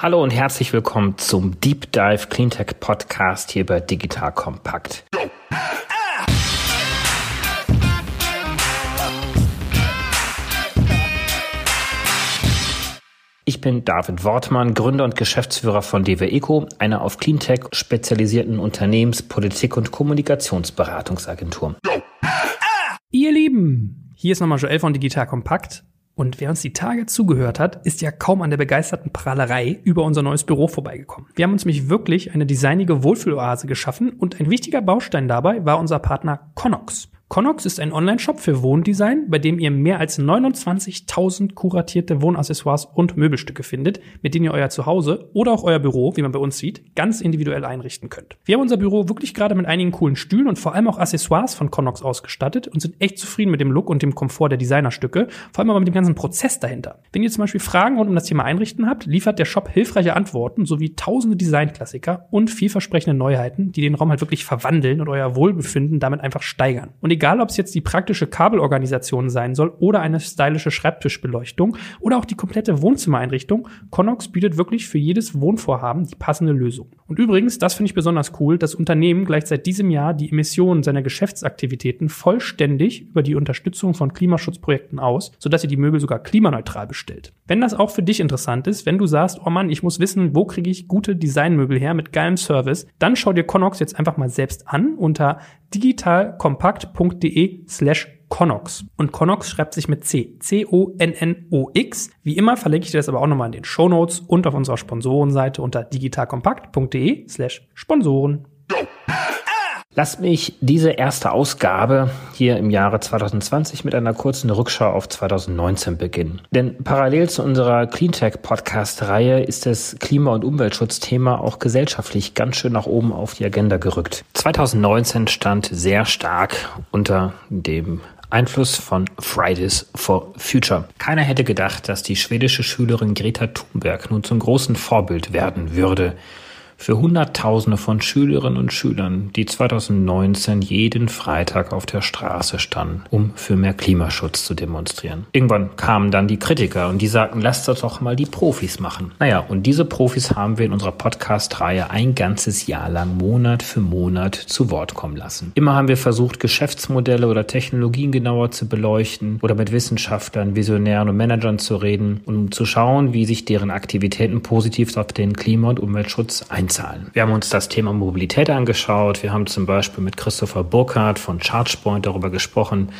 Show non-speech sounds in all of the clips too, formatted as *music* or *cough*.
Hallo und herzlich willkommen zum Deep Dive Cleantech Podcast hier bei Digital Kompakt. Ich bin David Wortmann, Gründer und Geschäftsführer von DW Eco, einer auf Cleantech spezialisierten Unternehmens-, Politik- und Kommunikationsberatungsagentur. Ihr Lieben, hier ist nochmal Joel von Digital Kompakt und wer uns die Tage zugehört hat, ist ja kaum an der begeisterten Prahlerei über unser neues Büro vorbeigekommen. Wir haben uns nämlich wirklich eine designige Wohlfühloase geschaffen und ein wichtiger Baustein dabei war unser Partner Connox. Connox ist ein Online-Shop für Wohndesign, bei dem ihr mehr als 29.000 kuratierte Wohnaccessoires und Möbelstücke findet, mit denen ihr euer Zuhause oder auch euer Büro, wie man bei uns sieht, ganz individuell einrichten könnt. Wir haben unser Büro wirklich gerade mit einigen coolen Stühlen und vor allem auch Accessoires von Connox ausgestattet und sind echt zufrieden mit dem Look und dem Komfort der Designerstücke, vor allem aber mit dem ganzen Prozess dahinter. Wenn ihr zum Beispiel Fragen rund um das Thema Einrichten habt, liefert der Shop hilfreiche Antworten sowie tausende Designklassiker und vielversprechende Neuheiten, die den Raum halt wirklich verwandeln und euer Wohlbefinden damit einfach steigern. Und egal ob es jetzt die praktische Kabelorganisation sein soll oder eine stylische Schreibtischbeleuchtung oder auch die komplette Wohnzimmereinrichtung, Connox bietet wirklich für jedes Wohnvorhaben die passende Lösung. Und übrigens, das finde ich besonders cool, das Unternehmen gleicht seit diesem Jahr die Emissionen seiner Geschäftsaktivitäten vollständig über die Unterstützung von Klimaschutzprojekten aus, sodass ihr die Möbel sogar klimaneutral bestellt. Wenn das auch für dich interessant ist, wenn du sagst, oh Mann, ich muss wissen, wo kriege ich gute Designmöbel her mit geilem Service, dann schau dir Connox jetzt einfach mal selbst an unter digitalkompakt.de slash Connox. Und Connox schreibt sich mit C. C-O-N-N-O-X. Wie immer verlinke ich dir das aber auch nochmal in den Show Notes und auf unserer Sponsorenseite unter digitalkompakt.de slash Sponsoren. Lasst mich diese erste Ausgabe hier im Jahre 2020 mit einer kurzen Rückschau auf 2019 beginnen. Denn parallel zu unserer Cleantech Podcast Reihe ist das Klima- und Umweltschutzthema auch gesellschaftlich ganz schön nach oben auf die Agenda gerückt. 2019 stand sehr stark unter dem Einfluss von Fridays for Future. Keiner hätte gedacht, dass die schwedische Schülerin Greta Thunberg nun zum großen Vorbild werden würde für Hunderttausende von Schülerinnen und Schülern, die 2019 jeden Freitag auf der Straße standen, um für mehr Klimaschutz zu demonstrieren. Irgendwann kamen dann die Kritiker und die sagten, lasst das doch mal die Profis machen. Naja, und diese Profis haben wir in unserer Podcast-Reihe ein ganzes Jahr lang Monat für Monat zu Wort kommen lassen. Immer haben wir versucht, Geschäftsmodelle oder Technologien genauer zu beleuchten oder mit Wissenschaftlern, Visionären und Managern zu reden, um zu schauen, wie sich deren Aktivitäten positiv auf den Klima- und Umweltschutz ein Kennzahlen. Wir haben uns das Thema Mobilität angeschaut. Wir haben zum Beispiel mit Christopher Burkhardt von ChargePoint darüber gesprochen,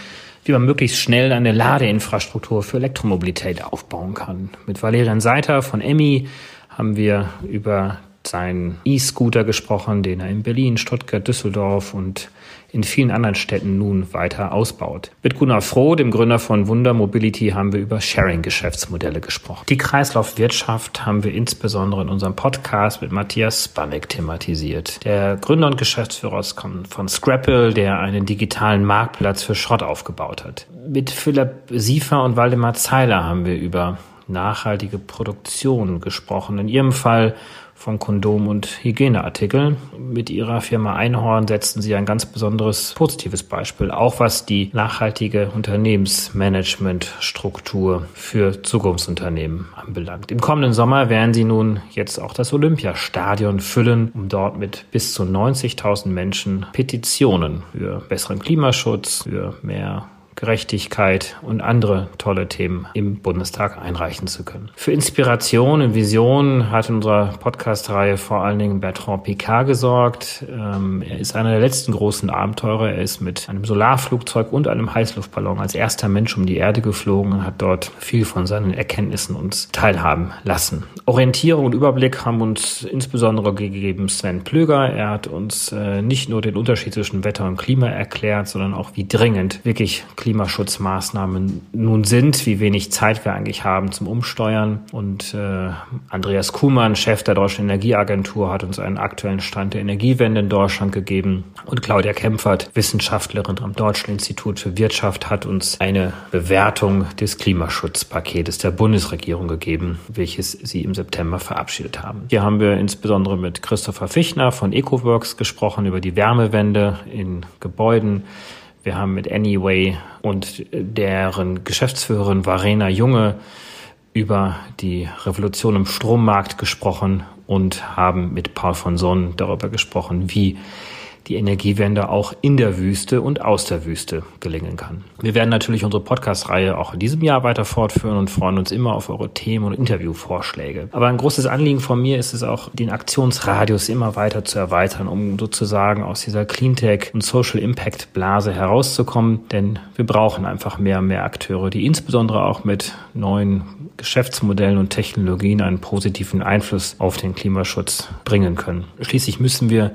wie man möglichst schnell eine Ladeinfrastruktur für Elektromobilität aufbauen kann. Mit Valerian Seiter von Emmy haben wir über seinen E-Scooter gesprochen, den er in Berlin, Stuttgart, Düsseldorf und in vielen anderen Städten nun weiter ausbaut. Mit Gunnar Froh, dem Gründer von Wunder Mobility, haben wir über Sharing-Geschäftsmodelle gesprochen. Die Kreislaufwirtschaft haben wir insbesondere in unserem Podcast mit Matthias Spanek thematisiert. Der Gründer und Geschäftsführer von Scrapple, der einen digitalen Marktplatz für Schrott aufgebaut hat. Mit Philipp Siefer und Waldemar Zeiler haben wir über nachhaltige Produktion gesprochen. In ihrem Fall von Kondom- und Hygieneartikeln. Mit ihrer Firma Einhorn setzen sie ein ganz besonderes positives Beispiel, auch was die nachhaltige Unternehmensmanagementstruktur für Zukunftsunternehmen anbelangt. Im kommenden Sommer werden sie nun jetzt auch das Olympiastadion füllen, um dort mit bis zu 90.000 Menschen Petitionen für besseren Klimaschutz, für mehr Gerechtigkeit und andere tolle Themen im Bundestag einreichen zu können. Für Inspiration und Vision hat in unserer Podcast-Reihe vor allen Dingen Bertrand Picard gesorgt. Ähm, er ist einer der letzten großen Abenteurer. Er ist mit einem Solarflugzeug und einem Heißluftballon als erster Mensch um die Erde geflogen und hat dort viel von seinen Erkenntnissen uns teilhaben lassen. Orientierung und Überblick haben uns insbesondere gegeben Sven Plöger. Er hat uns äh, nicht nur den Unterschied zwischen Wetter und Klima erklärt, sondern auch wie dringend wirklich Klima Klimaschutzmaßnahmen nun sind, wie wenig Zeit wir eigentlich haben zum Umsteuern. Und äh, Andreas Kuhmann, Chef der Deutschen Energieagentur, hat uns einen aktuellen Stand der Energiewende in Deutschland gegeben. Und Claudia Kempfert, Wissenschaftlerin am Deutschen Institut für Wirtschaft, hat uns eine Bewertung des Klimaschutzpaketes der Bundesregierung gegeben, welches sie im September verabschiedet haben. Hier haben wir insbesondere mit Christopher Fichtner von EcoWorks gesprochen über die Wärmewende in Gebäuden. Wir haben mit Anyway und deren Geschäftsführerin Varena Junge über die Revolution im Strommarkt gesprochen und haben mit Paul von Sohn darüber gesprochen, wie die Energiewende auch in der Wüste und aus der Wüste gelingen kann. Wir werden natürlich unsere Podcast-Reihe auch in diesem Jahr weiter fortführen und freuen uns immer auf eure Themen und Interviewvorschläge. Aber ein großes Anliegen von mir ist es auch, den Aktionsradius immer weiter zu erweitern, um sozusagen aus dieser Cleantech und Social Impact Blase herauszukommen. Denn wir brauchen einfach mehr und mehr Akteure, die insbesondere auch mit neuen Geschäftsmodellen und Technologien einen positiven Einfluss auf den Klimaschutz bringen können. Schließlich müssen wir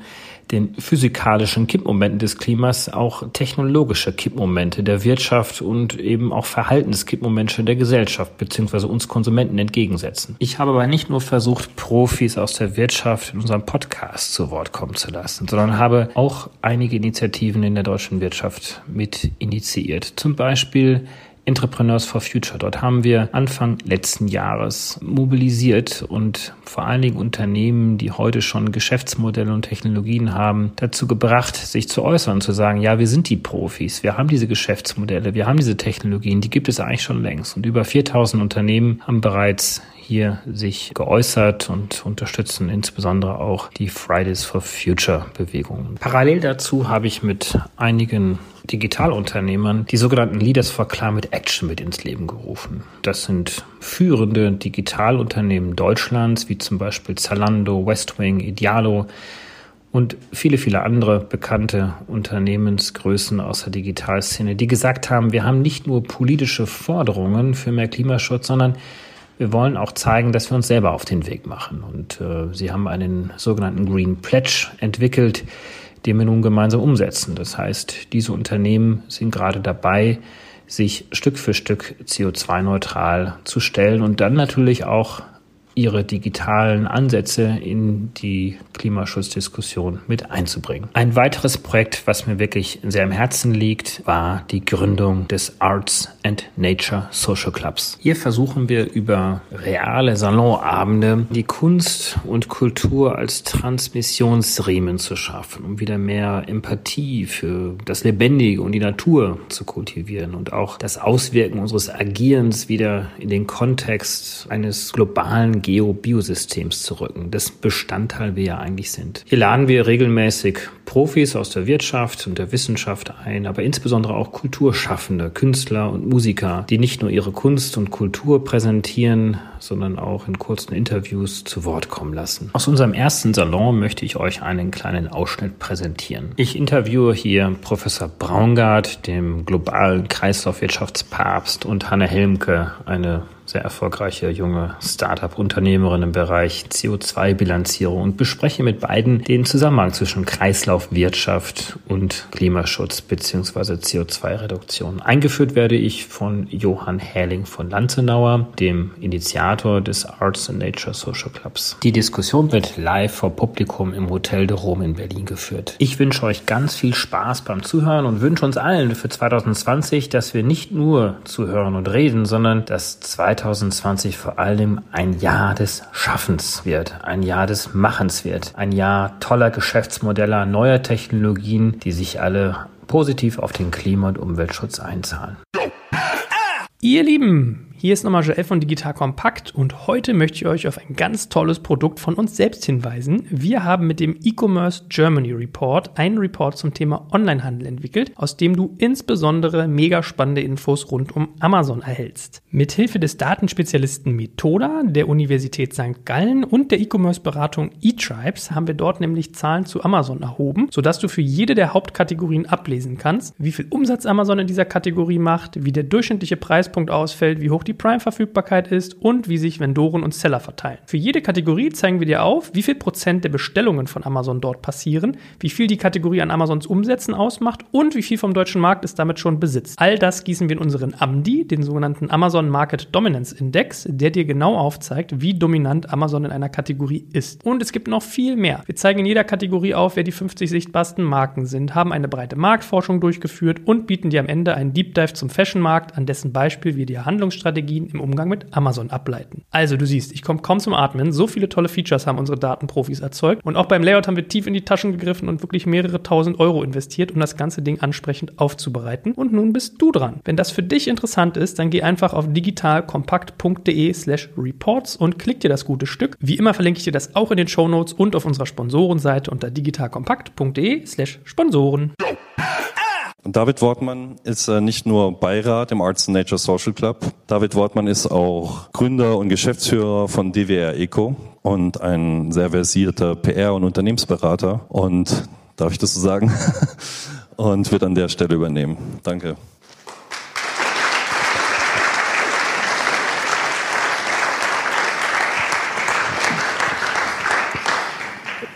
den physikalischen Kippmomenten des Klimas auch technologische Kippmomente der Wirtschaft und eben auch Verhaltenskippmomente der Gesellschaft bzw. uns Konsumenten entgegensetzen. Ich habe aber nicht nur versucht, Profis aus der Wirtschaft in unserem Podcast zu Wort kommen zu lassen, sondern habe auch einige Initiativen in der deutschen Wirtschaft mit initiiert. Zum Beispiel Entrepreneurs for Future. Dort haben wir Anfang letzten Jahres mobilisiert und vor allen Dingen Unternehmen, die heute schon Geschäftsmodelle und Technologien haben, dazu gebracht, sich zu äußern, zu sagen, ja, wir sind die Profis, wir haben diese Geschäftsmodelle, wir haben diese Technologien, die gibt es eigentlich schon längst. Und über 4000 Unternehmen haben bereits hier sich geäußert und unterstützen insbesondere auch die Fridays for Future Bewegung. Parallel dazu habe ich mit einigen Digitalunternehmern die sogenannten Leaders for Climate Action mit ins Leben gerufen. Das sind führende Digitalunternehmen Deutschlands, wie zum Beispiel Zalando, Westwing, Idealo, und viele, viele andere bekannte Unternehmensgrößen aus der Digitalszene, die gesagt haben, wir haben nicht nur politische Forderungen für mehr Klimaschutz, sondern wir wollen auch zeigen, dass wir uns selber auf den Weg machen. Und äh, sie haben einen sogenannten Green Pledge entwickelt, den wir nun gemeinsam umsetzen. Das heißt, diese Unternehmen sind gerade dabei, sich Stück für Stück CO2-neutral zu stellen und dann natürlich auch ihre digitalen Ansätze in die Klimaschutzdiskussion mit einzubringen. Ein weiteres Projekt, was mir wirklich sehr am Herzen liegt, war die Gründung des Arts and Nature Social Clubs. Hier versuchen wir über reale Salonabende die Kunst und Kultur als Transmissionsriemen zu schaffen, um wieder mehr Empathie für das Lebendige und die Natur zu kultivieren und auch das Auswirken unseres Agierens wieder in den Kontext eines globalen Geo-Biosystems zu rücken, das Bestandteil wir ja eigentlich sind. Hier laden wir regelmäßig Profis aus der Wirtschaft und der Wissenschaft ein, aber insbesondere auch Kulturschaffende, Künstler und Musiker, die nicht nur ihre Kunst und Kultur präsentieren, sondern auch in kurzen Interviews zu Wort kommen lassen. Aus unserem ersten Salon möchte ich euch einen kleinen Ausschnitt präsentieren. Ich interviewe hier Professor Braungart, dem globalen Kreislaufwirtschaftspapst und Hanne Helmke, eine sehr erfolgreiche junge Startup-Unternehmerin im Bereich CO2-Bilanzierung und bespreche mit beiden den Zusammenhang zwischen Kreislaufwirtschaft und Klimaschutz bzw. CO2-Reduktion. Eingeführt werde ich von Johann Häling von Lanzenauer, dem Initiator des Arts and Nature Social Clubs. Die Diskussion wird live vor Publikum im Hotel de Rome in Berlin geführt. Ich wünsche euch ganz viel Spaß beim Zuhören und wünsche uns allen für 2020, dass wir nicht nur zuhören und reden, sondern dass 2020 2020 vor allem ein Jahr des Schaffens wird, ein Jahr des Machens wird, ein Jahr toller Geschäftsmodelle, neuer Technologien, die sich alle positiv auf den Klima- und Umweltschutz einzahlen. Ihr Lieben, hier ist nochmal Joel von Digital Kompakt und heute möchte ich euch auf ein ganz tolles Produkt von uns selbst hinweisen. Wir haben mit dem E-Commerce Germany Report einen Report zum Thema Onlinehandel entwickelt, aus dem du insbesondere mega spannende Infos rund um Amazon erhältst. Mithilfe des Datenspezialisten Methoda der Universität St. Gallen und der E-Commerce-Beratung eTribes haben wir dort nämlich Zahlen zu Amazon erhoben, sodass du für jede der Hauptkategorien ablesen kannst, wie viel Umsatz Amazon in dieser Kategorie macht, wie der durchschnittliche Preispunkt ausfällt, wie hoch die die Prime-Verfügbarkeit ist und wie sich Vendoren und Seller verteilen. Für jede Kategorie zeigen wir dir auf, wie viel Prozent der Bestellungen von Amazon dort passieren, wie viel die Kategorie an Amazons Umsätzen ausmacht und wie viel vom deutschen Markt es damit schon besitzt. All das gießen wir in unseren AMDI, den sogenannten Amazon Market Dominance Index, der dir genau aufzeigt, wie dominant Amazon in einer Kategorie ist. Und es gibt noch viel mehr. Wir zeigen in jeder Kategorie auf, wer die 50 sichtbarsten Marken sind, haben eine breite Marktforschung durchgeführt und bieten dir am Ende einen Deep Dive zum Fashion-Markt, an dessen Beispiel wir dir Handlungsstrategien Strategien im Umgang mit Amazon ableiten. Also du siehst, ich komme kaum zum Atmen. So viele tolle Features haben unsere Datenprofis erzeugt. Und auch beim Layout haben wir tief in die Taschen gegriffen und wirklich mehrere tausend Euro investiert, um das ganze Ding ansprechend aufzubereiten. Und nun bist du dran. Wenn das für dich interessant ist, dann geh einfach auf digitalkompakt.de slash reports und klick dir das gute Stück. Wie immer verlinke ich dir das auch in den Show Notes und auf unserer Sponsorenseite unter digitalkompakt.de slash Sponsoren. David Wortmann ist äh, nicht nur Beirat im Arts and Nature Social Club. David Wortmann ist auch Gründer und Geschäftsführer von DWR Eco und ein sehr versierter PR- und Unternehmensberater. Und darf ich das so sagen? *laughs* und wird an der Stelle übernehmen. Danke.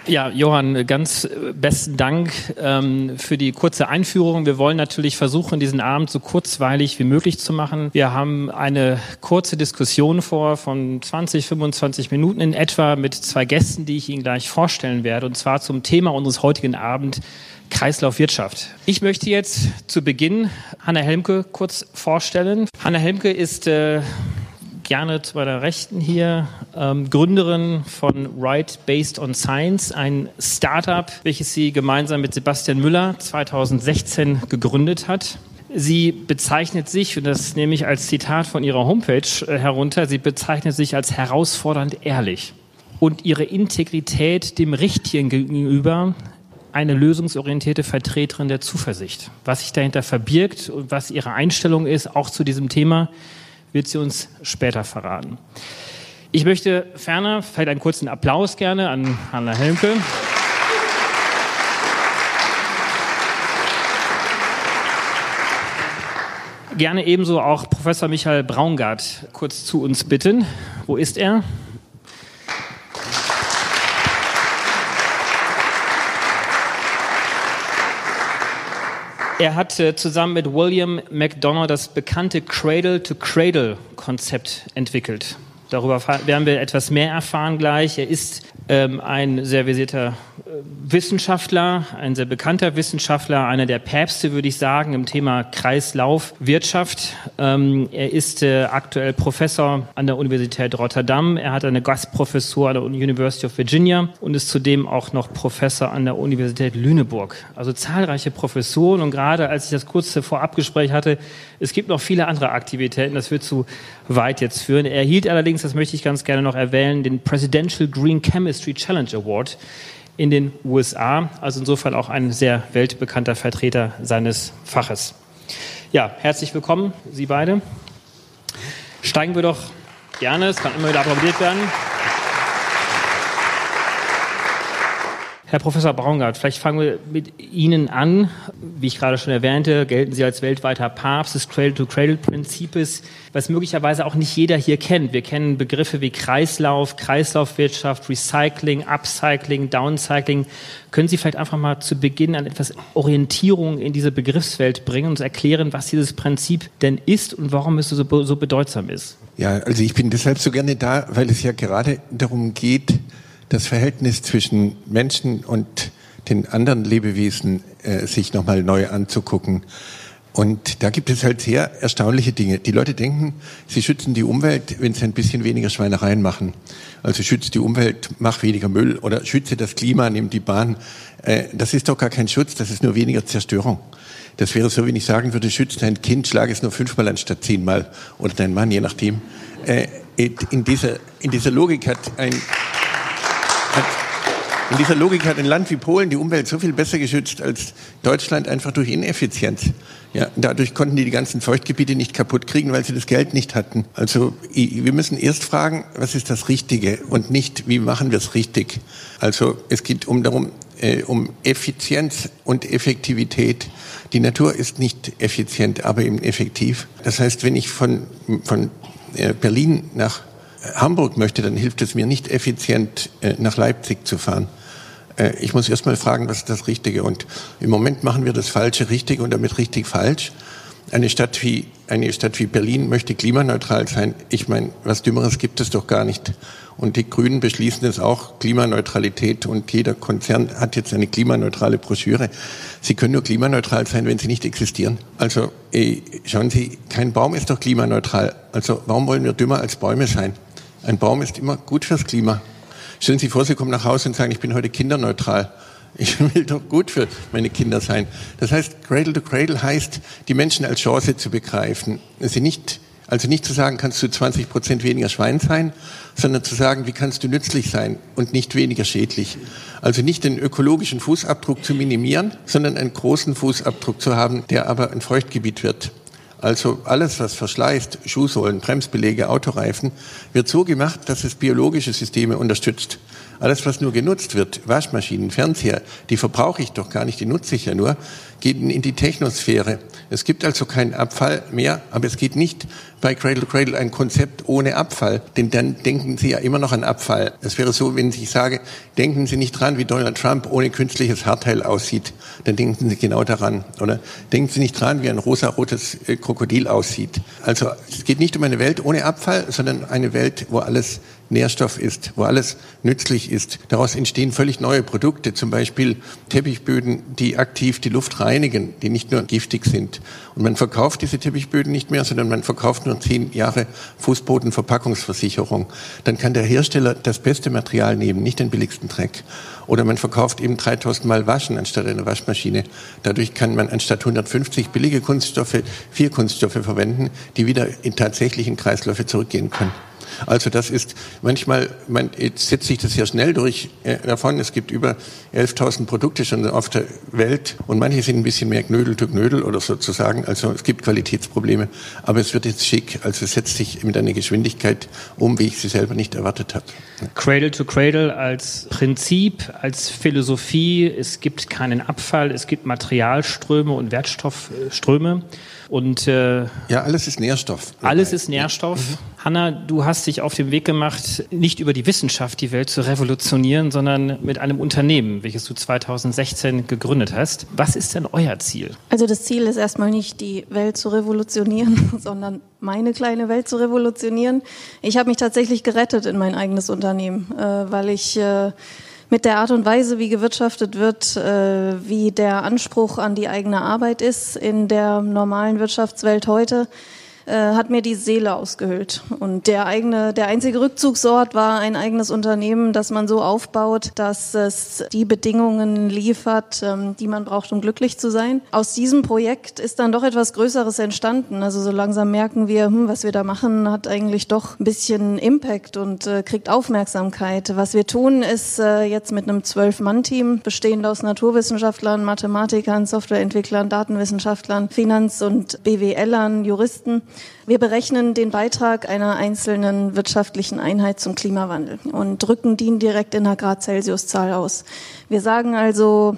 Ja, Johann, ganz besten Dank ähm, für die kurze Einführung. Wir wollen natürlich versuchen, diesen Abend so kurzweilig wie möglich zu machen. Wir haben eine kurze Diskussion vor von 20, 25 Minuten in etwa mit zwei Gästen, die ich Ihnen gleich vorstellen werde, und zwar zum Thema unseres heutigen Abend Kreislaufwirtschaft. Ich möchte jetzt zu Beginn Hanna Helmke kurz vorstellen. Hanna Helmke ist äh, gerne zu meiner Rechten hier, ähm, Gründerin von Right Based on Science, ein Startup, welches sie gemeinsam mit Sebastian Müller 2016 gegründet hat. Sie bezeichnet sich, und das nehme ich als Zitat von ihrer Homepage äh, herunter, sie bezeichnet sich als herausfordernd ehrlich und ihre Integrität dem Richtigen gegenüber eine lösungsorientierte Vertreterin der Zuversicht. Was sich dahinter verbirgt und was ihre Einstellung ist, auch zu diesem Thema, wird sie uns später verraten. Ich möchte ferner vielleicht einen kurzen Applaus gerne an Hanna Helmke. Gerne ebenso auch Professor Michael Braungart kurz zu uns bitten. Wo ist er? Er hat äh, zusammen mit William McDonough das bekannte Cradle-to-Cradle-Konzept entwickelt. Darüber werden wir etwas mehr erfahren gleich. Er ist ähm, ein sehr versierter äh, Wissenschaftler, ein sehr bekannter Wissenschaftler, einer der Päpste, würde ich sagen, im Thema Kreislaufwirtschaft. Ähm, er ist äh, aktuell Professor an der Universität Rotterdam. Er hat eine Gastprofessur an der University of Virginia und ist zudem auch noch Professor an der Universität Lüneburg. Also zahlreiche Professuren und gerade als ich das kurze Vorabgespräch hatte, es gibt noch viele andere Aktivitäten, das wird zu weit jetzt führen. Er erhielt allerdings, das möchte ich ganz gerne noch erwähnen, den Presidential Green Chemistry Challenge Award in den USA. Also insofern auch ein sehr weltbekannter Vertreter seines Faches. Ja, herzlich willkommen, Sie beide. Steigen wir doch gerne, es kann immer wieder applaudiert werden. Herr Professor Braungart, vielleicht fangen wir mit Ihnen an. Wie ich gerade schon erwähnte, gelten Sie als weltweiter Papst des Cradle-to-Cradle-Prinzips, was möglicherweise auch nicht jeder hier kennt. Wir kennen Begriffe wie Kreislauf, Kreislaufwirtschaft, Recycling, Upcycling, Downcycling. Können Sie vielleicht einfach mal zu Beginn an etwas Orientierung in diese Begriffswelt bringen und uns erklären, was dieses Prinzip denn ist und warum es so, so bedeutsam ist? Ja, also ich bin deshalb so gerne da, weil es ja gerade darum geht, das Verhältnis zwischen Menschen und den anderen Lebewesen äh, sich nochmal neu anzugucken. Und da gibt es halt sehr erstaunliche Dinge. Die Leute denken, sie schützen die Umwelt, wenn sie ein bisschen weniger Schweinereien machen. Also schütze die Umwelt, mach weniger Müll oder schütze das Klima, nimm die Bahn. Äh, das ist doch gar kein Schutz, das ist nur weniger Zerstörung. Das wäre so, wenn ich sagen würde, schütze dein Kind, schlage es nur fünfmal anstatt zehnmal oder dein Mann, je nachdem. Äh, in dieser, in dieser Logik hat ein in dieser Logik hat ein Land wie Polen die Umwelt so viel besser geschützt als Deutschland einfach durch Ineffizienz. Ja, dadurch konnten die die ganzen Feuchtgebiete nicht kaputt kriegen, weil sie das Geld nicht hatten. Also wir müssen erst fragen, was ist das Richtige und nicht, wie machen wir es richtig. Also es geht um darum, äh, um Effizienz und Effektivität. Die Natur ist nicht effizient, aber eben effektiv. Das heißt, wenn ich von, von äh, Berlin nach Hamburg möchte, dann hilft es mir nicht effizient, äh, nach Leipzig zu fahren. Äh, ich muss erst mal fragen, was ist das Richtige? Und im Moment machen wir das Falsche richtig und damit richtig falsch. Eine Stadt wie, eine Stadt wie Berlin möchte klimaneutral sein. Ich meine, was Dümmeres gibt es doch gar nicht. Und die Grünen beschließen es auch, Klimaneutralität. Und jeder Konzern hat jetzt eine klimaneutrale Broschüre. Sie können nur klimaneutral sein, wenn sie nicht existieren. Also ey, schauen Sie, kein Baum ist doch klimaneutral. Also warum wollen wir dümmer als Bäume sein? Ein Baum ist immer gut fürs Klima. Stellen Sie vor, Sie kommen nach Hause und sagen, ich bin heute kinderneutral. Ich *laughs* will doch gut für meine Kinder sein. Das heißt, Cradle to Cradle heißt, die Menschen als Chance zu begreifen. Sie nicht also nicht zu sagen, kannst du 20 Prozent weniger Schwein sein, sondern zu sagen, wie kannst du nützlich sein und nicht weniger schädlich. Also nicht den ökologischen Fußabdruck zu minimieren, sondern einen großen Fußabdruck zu haben, der aber ein Feuchtgebiet wird. Also alles, was verschleißt, Schuhsohlen, Bremsbelege, Autoreifen, wird so gemacht, dass es biologische Systeme unterstützt. Alles, was nur genutzt wird, Waschmaschinen, Fernseher, die verbrauche ich doch gar nicht, die nutze ich ja nur, geht in die Technosphäre. Es gibt also keinen Abfall mehr, aber es geht nicht bei Cradle to Cradle ein Konzept ohne Abfall, denn dann denken Sie ja immer noch an Abfall. Es wäre so, wenn ich sage, denken Sie nicht dran, wie Donald Trump ohne künstliches Haarteil aussieht, dann denken Sie genau daran, oder? Denken Sie nicht dran, wie ein rosarotes äh, Krokodil aussieht. Also es geht nicht um eine Welt ohne Abfall, sondern eine Welt, wo alles Nährstoff ist, wo alles nützlich ist. Daraus entstehen völlig neue Produkte, zum Beispiel Teppichböden, die aktiv die Luft reinigen, die nicht nur giftig sind. Und man verkauft diese Teppichböden nicht mehr, sondern man verkauft nur zehn Jahre Fußbodenverpackungsversicherung. Dann kann der Hersteller das beste Material nehmen, nicht den billigsten Dreck. Oder man verkauft eben 3000 Mal Waschen anstatt einer Waschmaschine. Dadurch kann man anstatt 150 billige Kunststoffe vier Kunststoffe verwenden, die wieder in tatsächlichen Kreisläufe zurückgehen können. Also das ist manchmal, man, jetzt setzt sich das sehr schnell durch äh, davon. Es gibt über 11.000 Produkte schon auf der Welt und manche sind ein bisschen mehr Knödel zu Knödel oder sozusagen. Also es gibt Qualitätsprobleme, aber es wird jetzt schick. Also es setzt sich mit einer Geschwindigkeit um, wie ich sie selber nicht erwartet habe. Cradle to Cradle als Prinzip, als Philosophie. Es gibt keinen Abfall, es gibt Materialströme und Wertstoffströme. Und äh, ja, alles ist Nährstoff. Alles ist Nährstoff. Mhm. Hanna, du hast dich auf den Weg gemacht, nicht über die Wissenschaft die Welt zu revolutionieren, sondern mit einem Unternehmen, welches du 2016 gegründet hast. Was ist denn euer Ziel? Also das Ziel ist erstmal nicht die Welt zu revolutionieren, *laughs* sondern meine kleine Welt zu revolutionieren. Ich habe mich tatsächlich gerettet in mein eigenes Unternehmen, äh, weil ich äh, mit der Art und Weise, wie gewirtschaftet wird, äh, wie der Anspruch an die eigene Arbeit ist in der normalen Wirtschaftswelt heute, äh, hat mir die Seele ausgehöhlt. Und der eigene, der einzige Rückzugsort war ein eigenes Unternehmen, das man so aufbaut, dass es die Bedingungen liefert, ähm, die man braucht, um glücklich zu sein. Aus diesem Projekt ist dann doch etwas Größeres entstanden. Also so langsam merken wir, hm, was wir da machen, hat eigentlich doch ein bisschen Impact und äh, kriegt Aufmerksamkeit. Was wir tun, ist äh, jetzt mit einem Zwölf-Mann-Team, bestehend aus Naturwissenschaftlern, Mathematikern, Softwareentwicklern, Datenwissenschaftlern, Finanz- und BWLern, Juristen, wir berechnen den Beitrag einer einzelnen wirtschaftlichen Einheit zum Klimawandel und drücken den direkt in einer Grad-Celsius-Zahl aus. Wir sagen also,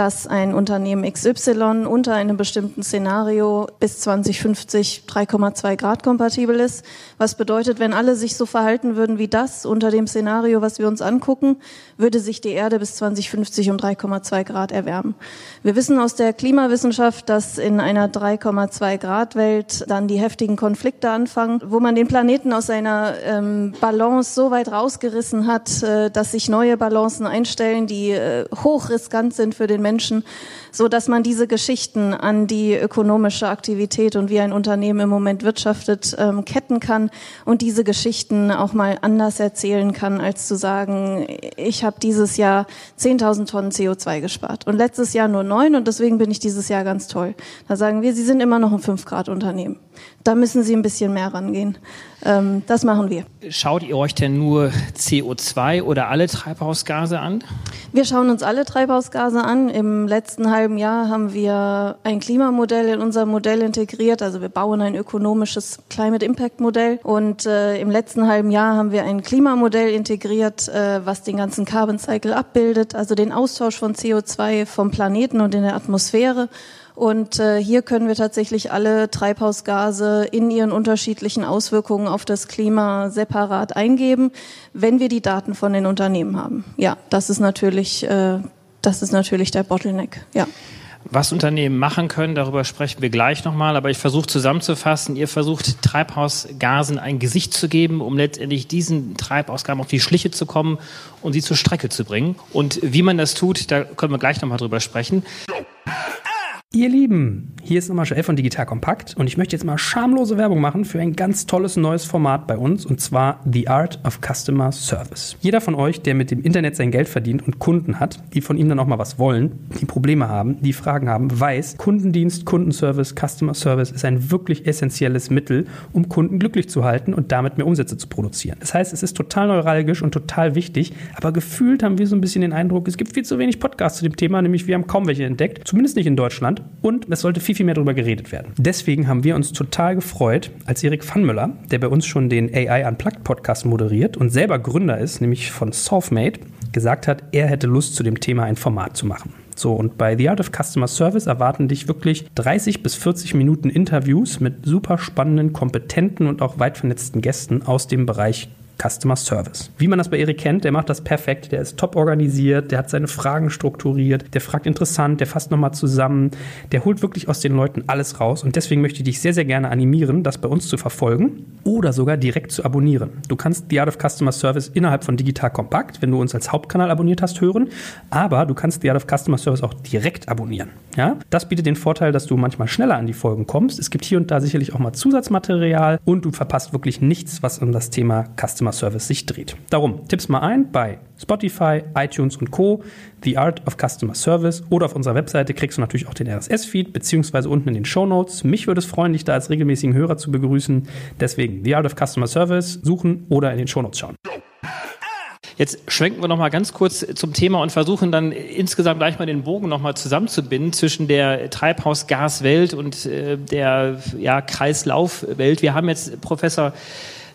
dass ein Unternehmen XY unter einem bestimmten Szenario bis 2050 3,2 Grad kompatibel ist. Was bedeutet, wenn alle sich so verhalten würden wie das unter dem Szenario, was wir uns angucken, würde sich die Erde bis 2050 um 3,2 Grad erwärmen. Wir wissen aus der Klimawissenschaft, dass in einer 3,2 Grad Welt dann die heftigen Konflikte anfangen, wo man den Planeten aus seiner ähm, Balance so weit rausgerissen hat, äh, dass sich neue Balancen einstellen, die äh, hochriskant sind für den den Menschen, so dass man diese Geschichten an die ökonomische Aktivität und wie ein Unternehmen im Moment wirtschaftet ähm, ketten kann und diese Geschichten auch mal anders erzählen kann, als zu sagen, ich habe dieses Jahr 10.000 Tonnen CO2 gespart und letztes Jahr nur neun und deswegen bin ich dieses Jahr ganz toll. Da sagen wir, Sie sind immer noch ein 5 Grad Unternehmen. Da müssen Sie ein bisschen mehr rangehen. Ähm, das machen wir. Schaut ihr euch denn nur CO2 oder alle Treibhausgase an? Wir schauen uns alle Treibhausgase an. Im letzten halben Jahr haben wir ein Klimamodell in unser Modell integriert. Also wir bauen ein ökonomisches Climate Impact Modell. Und äh, im letzten halben Jahr haben wir ein Klimamodell integriert, äh, was den ganzen Carbon Cycle abbildet, also den Austausch von CO2 vom Planeten und in der Atmosphäre und äh, hier können wir tatsächlich alle Treibhausgase in ihren unterschiedlichen Auswirkungen auf das Klima separat eingeben, wenn wir die Daten von den Unternehmen haben. Ja, das ist natürlich, äh, das ist natürlich der Bottleneck. Ja. Was Unternehmen machen können, darüber sprechen wir gleich nochmal. Aber ich versuche zusammenzufassen, ihr versucht Treibhausgasen ein Gesicht zu geben, um letztendlich diesen Treibhausgasen auf die Schliche zu kommen und sie zur Strecke zu bringen. Und wie man das tut, da können wir gleich nochmal drüber sprechen. Ihr Lieben, hier ist nochmal Joel von Digital Kompakt und ich möchte jetzt mal schamlose Werbung machen für ein ganz tolles neues Format bei uns und zwar The Art of Customer Service. Jeder von euch, der mit dem Internet sein Geld verdient und Kunden hat, die von ihm dann auch mal was wollen, die Probleme haben, die Fragen haben, weiß, Kundendienst, Kundenservice, Customer Service ist ein wirklich essentielles Mittel, um Kunden glücklich zu halten und damit mehr Umsätze zu produzieren. Das heißt, es ist total neuralgisch und total wichtig, aber gefühlt haben wir so ein bisschen den Eindruck, es gibt viel zu wenig Podcasts zu dem Thema, nämlich wir haben kaum welche entdeckt, zumindest nicht in Deutschland und es sollte viel, viel mehr darüber geredet werden. Deswegen haben wir uns total gefreut, als Erik Pfannmüller, der bei uns schon den AI Unplugged Podcast moderiert und selber Gründer ist, nämlich von Softmate, gesagt hat, er hätte Lust zu dem Thema ein Format zu machen. So, und bei The Art of Customer Service erwarten dich wirklich 30 bis 40 Minuten Interviews mit super spannenden, kompetenten und auch weit vernetzten Gästen aus dem Bereich Customer Service. Wie man das bei Erik kennt, der macht das perfekt, der ist top organisiert, der hat seine Fragen strukturiert, der fragt interessant, der fasst nochmal zusammen, der holt wirklich aus den Leuten alles raus und deswegen möchte ich dich sehr, sehr gerne animieren, das bei uns zu verfolgen oder sogar direkt zu abonnieren. Du kannst The Art of Customer Service innerhalb von Digital Kompakt, wenn du uns als Hauptkanal abonniert hast, hören, aber du kannst The Art of Customer Service auch direkt abonnieren. Ja? Das bietet den Vorteil, dass du manchmal schneller an die Folgen kommst. Es gibt hier und da sicherlich auch mal Zusatzmaterial und du verpasst wirklich nichts, was um das Thema Customer Service sich dreht. Darum, tipp's mal ein bei Spotify, iTunes und Co. The Art of Customer Service oder auf unserer Webseite kriegst du natürlich auch den RSS-Feed beziehungsweise unten in den Show Notes. Mich würde es freuen, dich da als regelmäßigen Hörer zu begrüßen. Deswegen The Art of Customer Service suchen oder in den Show Notes schauen. Jetzt schwenken wir noch mal ganz kurz zum Thema und versuchen dann insgesamt gleich mal den Bogen noch mal zusammenzubinden zwischen der Treibhausgaswelt und äh, der ja, Kreislaufwelt. Wir haben jetzt Professor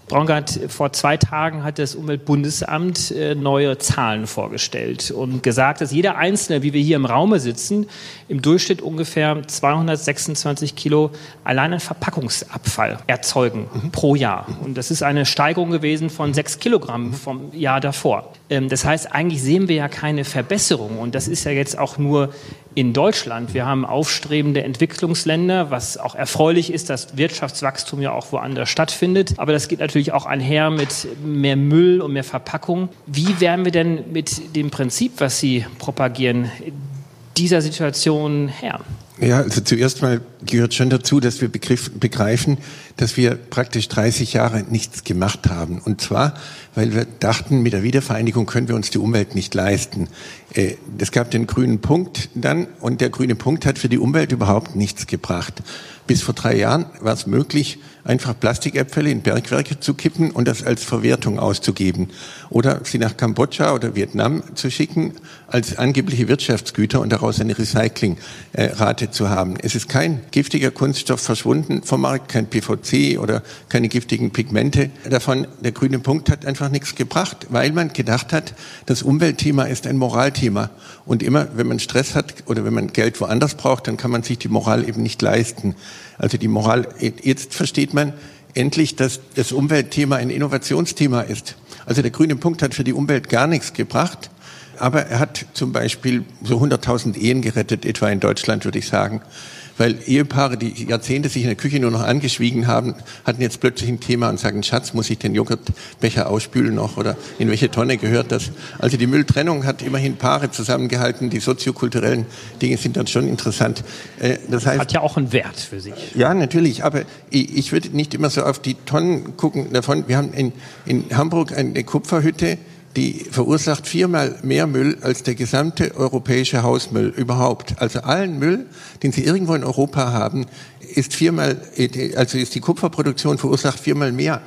Braungart, vor zwei Tagen hat das Umweltbundesamt äh, neue Zahlen vorgestellt und gesagt, dass jeder Einzelne, wie wir hier im Raume sitzen, im Durchschnitt ungefähr 226 Kilo allein an Verpackungsabfall erzeugen mhm. pro Jahr. Und das ist eine Steigerung gewesen von sechs Kilogramm vom Jahr davor. Ähm, das heißt, eigentlich sehen wir ja keine Verbesserung. Und das ist ja jetzt auch nur in Deutschland. Wir haben aufstrebende Entwicklungsländer, was auch erfreulich ist, dass Wirtschaftswachstum ja auch woanders stattfindet. Aber das geht natürlich auch einher mit mehr Müll und mehr Verpackung. Wie werden wir denn mit dem Prinzip, was Sie propagieren, dieser Situation Herr? Ja, also zuerst mal gehört schon dazu, dass wir begreifen, dass wir praktisch 30 Jahre nichts gemacht haben. Und zwar, weil wir dachten, mit der Wiedervereinigung können wir uns die Umwelt nicht leisten. Äh, es gab den grünen Punkt dann und der grüne Punkt hat für die Umwelt überhaupt nichts gebracht. Bis vor drei Jahren war es möglich, einfach Plastikäpfel in Bergwerke zu kippen und das als Verwertung auszugeben. Oder sie nach Kambodscha oder Vietnam zu schicken als angebliche Wirtschaftsgüter und daraus eine Recyclingrate zu haben. Es ist kein giftiger Kunststoff verschwunden vom Markt, kein PVC oder keine giftigen Pigmente davon. Der grüne Punkt hat einfach nichts gebracht, weil man gedacht hat, das Umweltthema ist ein Moralthema. Und immer, wenn man Stress hat oder wenn man Geld woanders braucht, dann kann man sich die Moral eben nicht leisten. Also die Moral, jetzt versteht man endlich, dass das Umweltthema ein Innovationsthema ist. Also der grüne Punkt hat für die Umwelt gar nichts gebracht, aber er hat zum Beispiel so 100.000 Ehen gerettet, etwa in Deutschland, würde ich sagen weil Ehepaare, die Jahrzehnte sich in der Küche nur noch angeschwiegen haben, hatten jetzt plötzlich ein Thema und sagen, Schatz, muss ich den Joghurtbecher ausspülen noch oder in welche Tonne gehört das? Also die Mülltrennung hat immerhin Paare zusammengehalten, die soziokulturellen Dinge sind dann schon interessant. Äh, das heißt, hat ja auch einen Wert für sich. Ja, natürlich, aber ich würde nicht immer so auf die Tonnen gucken davon. Wir haben in, in Hamburg eine Kupferhütte, die verursacht viermal mehr Müll als der gesamte europäische Hausmüll überhaupt. Also allen Müll, den Sie irgendwo in Europa haben, ist viermal, also ist die Kupferproduktion verursacht viermal mehr.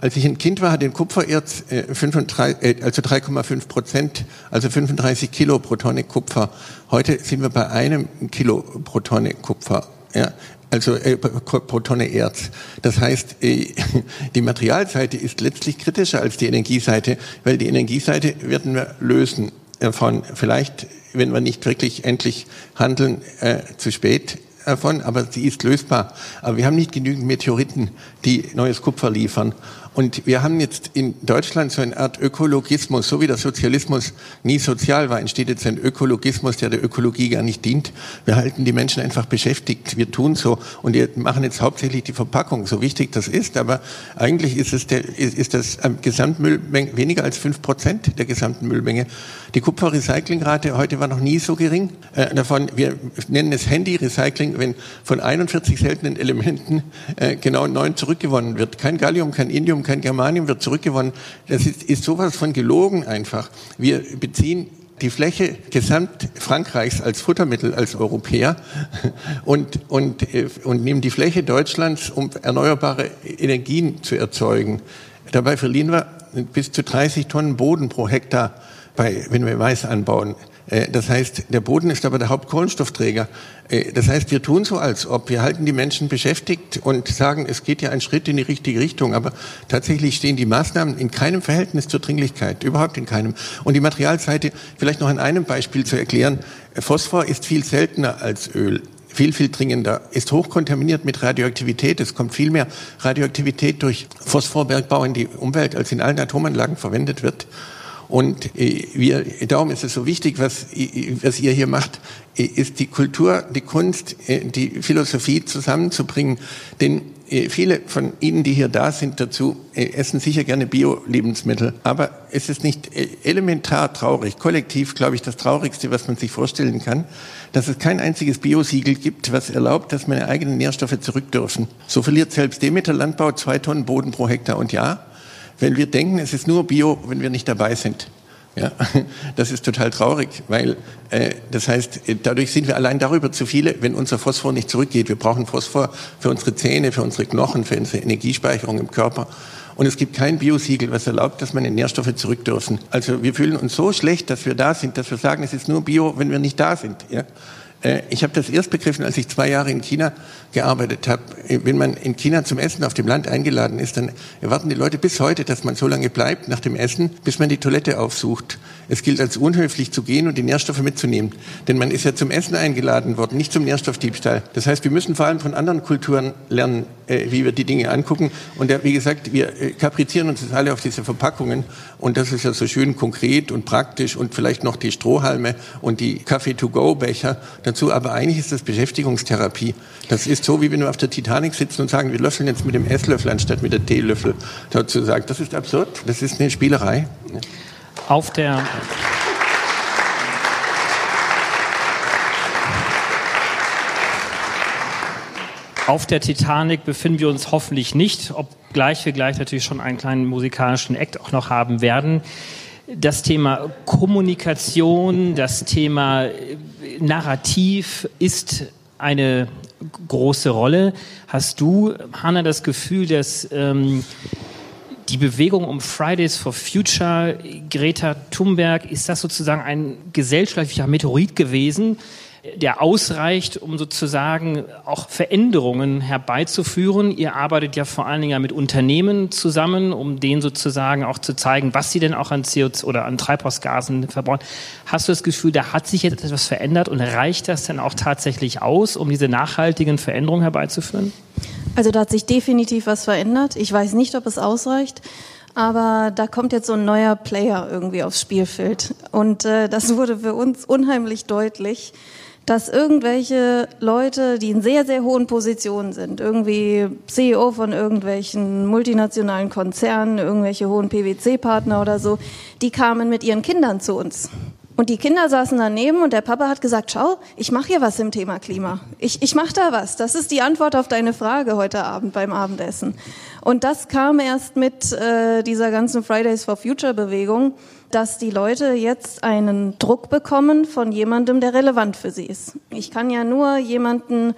Als ich ein Kind war, hat den Kupfererz äh, 35, äh, also 3,5 Prozent, also 35 Kilo pro Tonne Kupfer. Heute sind wir bei einem Kilo pro Tonne Kupfer. Ja, also äh, pro Tonne Erz. Das heißt, äh, *laughs* die Materialseite ist letztlich kritischer als die Energieseite, weil die Energieseite werden wir lösen davon. Vielleicht, wenn wir nicht wirklich endlich handeln, äh, zu spät davon, aber sie ist lösbar. Aber wir haben nicht genügend Meteoriten, die neues Kupfer liefern. Und wir haben jetzt in Deutschland so eine Art Ökologismus, so wie der Sozialismus nie sozial war, entsteht jetzt ein Ökologismus, der der Ökologie gar nicht dient. Wir halten die Menschen einfach beschäftigt. Wir tun so und wir machen jetzt hauptsächlich die Verpackung, so wichtig das ist. Aber eigentlich ist es der, ist das Gesamtmüllmenge weniger als fünf Prozent der gesamten Müllmenge. Die Kupferrecyclingrate heute war noch nie so gering. Äh, davon, wir nennen es Handy-Recycling, wenn von 41 seltenen Elementen äh, genau neun zurückgewonnen wird. Kein Gallium, kein Indium, kein Germanium wird zurückgewonnen. Das ist, ist sowas von gelogen einfach. Wir beziehen die Fläche gesamt Frankreichs als Futtermittel als Europäer *laughs* und, und, äh, und nehmen die Fläche Deutschlands, um erneuerbare Energien zu erzeugen. Dabei verlieren wir bis zu 30 Tonnen Boden pro Hektar bei, wenn wir Mais anbauen. Äh, das heißt, der Boden ist aber der Hauptkohlenstoffträger. Äh, das heißt, wir tun so, als ob wir halten die Menschen beschäftigt und sagen, es geht ja ein Schritt in die richtige Richtung. Aber tatsächlich stehen die Maßnahmen in keinem Verhältnis zur Dringlichkeit, überhaupt in keinem. Und die Materialseite, vielleicht noch an einem Beispiel zu erklären. Phosphor ist viel seltener als Öl viel, viel dringender, ist hochkontaminiert mit Radioaktivität. Es kommt viel mehr Radioaktivität durch Phosphorbergbau in die Umwelt, als in allen Atomanlagen verwendet wird. Und äh, wir, darum ist es so wichtig, was, was ihr hier macht, äh, ist die Kultur, die Kunst, äh, die Philosophie zusammenzubringen. Denn viele von Ihnen, die hier da sind, dazu essen sicher gerne Bio-Lebensmittel. Aber es ist nicht elementar traurig, kollektiv, glaube ich, das Traurigste, was man sich vorstellen kann, dass es kein einziges Biosiegel gibt, was erlaubt, dass meine eigenen Nährstoffe zurück dürfen. So verliert selbst Demeter Landbau zwei Tonnen Boden pro Hektar und Jahr weil wir denken, es ist nur Bio, wenn wir nicht dabei sind. Ja, *laughs* das ist total traurig, weil äh, das heißt, dadurch sind wir allein darüber zu viele, wenn unser Phosphor nicht zurückgeht. Wir brauchen Phosphor für unsere Zähne, für unsere Knochen, für unsere Energiespeicherung im Körper. Und es gibt kein Biosiegel, was erlaubt, dass meine Nährstoffe zurück dürfen. Also wir fühlen uns so schlecht, dass wir da sind, dass wir sagen, es ist nur Bio, wenn wir nicht da sind. Ja? Äh, ich habe das erst begriffen, als ich zwei Jahre in China gearbeitet habe. Äh, wenn man in China zum Essen auf dem Land eingeladen ist, dann erwarten die Leute bis heute, dass man so lange bleibt nach dem Essen, bis man die Toilette aufsucht. Es gilt als unhöflich zu gehen und die Nährstoffe mitzunehmen. Denn man ist ja zum Essen eingeladen worden, nicht zum Nährstoffdiebstahl. Das heißt, wir müssen vor allem von anderen Kulturen lernen, äh, wie wir die Dinge angucken. Und wie gesagt, wir kaprizieren uns alle auf diese Verpackungen. Und das ist ja so schön konkret und praktisch und vielleicht noch die Strohhalme und die Kaffee-to-go-Becher dazu. Aber eigentlich ist das Beschäftigungstherapie. Das ist so, wie wenn wir auf der Titanic sitzen und sagen, wir löffeln jetzt mit dem Esslöffel anstatt mit der Teelöffel. Dazu sagt, das ist absurd. Das ist eine Spielerei. Auf der Auf der Titanic befinden wir uns hoffentlich nicht, obgleich wir gleich natürlich schon einen kleinen musikalischen Act auch noch haben werden. Das Thema Kommunikation, das Thema Narrativ ist eine große Rolle. Hast du, Hanna, das Gefühl, dass ähm, die Bewegung um Fridays for Future, Greta Thunberg, ist das sozusagen ein gesellschaftlicher Meteorit gewesen, der ausreicht, um sozusagen auch Veränderungen herbeizuführen. Ihr arbeitet ja vor allen Dingen mit Unternehmen zusammen, um denen sozusagen auch zu zeigen, was sie denn auch an CO2 oder an Treibhausgasen verbrauchen. Hast du das Gefühl, da hat sich jetzt etwas verändert und reicht das denn auch tatsächlich aus, um diese nachhaltigen Veränderungen herbeizuführen? Also da hat sich definitiv was verändert. Ich weiß nicht, ob es ausreicht. Aber da kommt jetzt so ein neuer Player irgendwie aufs Spielfeld. Und äh, das wurde für uns unheimlich deutlich dass irgendwelche Leute, die in sehr, sehr hohen Positionen sind, irgendwie CEO von irgendwelchen multinationalen Konzernen, irgendwelche hohen PwC-Partner oder so, die kamen mit ihren Kindern zu uns. Und die Kinder saßen daneben und der Papa hat gesagt, schau, ich mache hier was im Thema Klima. Ich, ich mache da was. Das ist die Antwort auf deine Frage heute Abend beim Abendessen. Und das kam erst mit äh, dieser ganzen Fridays for Future Bewegung dass die Leute jetzt einen Druck bekommen von jemandem, der relevant für sie ist. Ich kann ja nur jemanden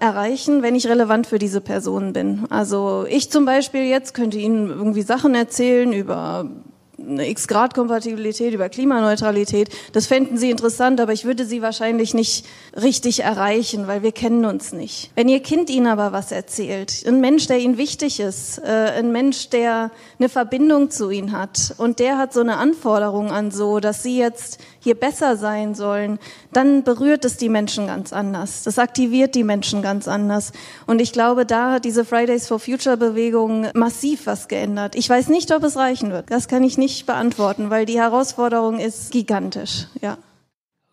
erreichen, wenn ich relevant für diese Person bin. Also ich zum Beispiel jetzt könnte Ihnen irgendwie Sachen erzählen über eine X-Grad-Kompatibilität, über Klimaneutralität. Das fänden Sie interessant, aber ich würde Sie wahrscheinlich nicht richtig erreichen, weil wir kennen uns nicht. Wenn Ihr Kind Ihnen aber was erzählt, ein Mensch, der Ihnen wichtig ist, äh, ein Mensch, der eine Verbindung zu Ihnen hat und der hat so eine Anforderung an so, dass Sie jetzt hier besser sein sollen, dann berührt es die Menschen ganz anders. Das aktiviert die Menschen ganz anders. Und ich glaube, da hat diese Fridays for Future Bewegung massiv was geändert. Ich weiß nicht, ob es reichen wird. Das kann ich nicht beantworten, weil die Herausforderung ist gigantisch. Ja.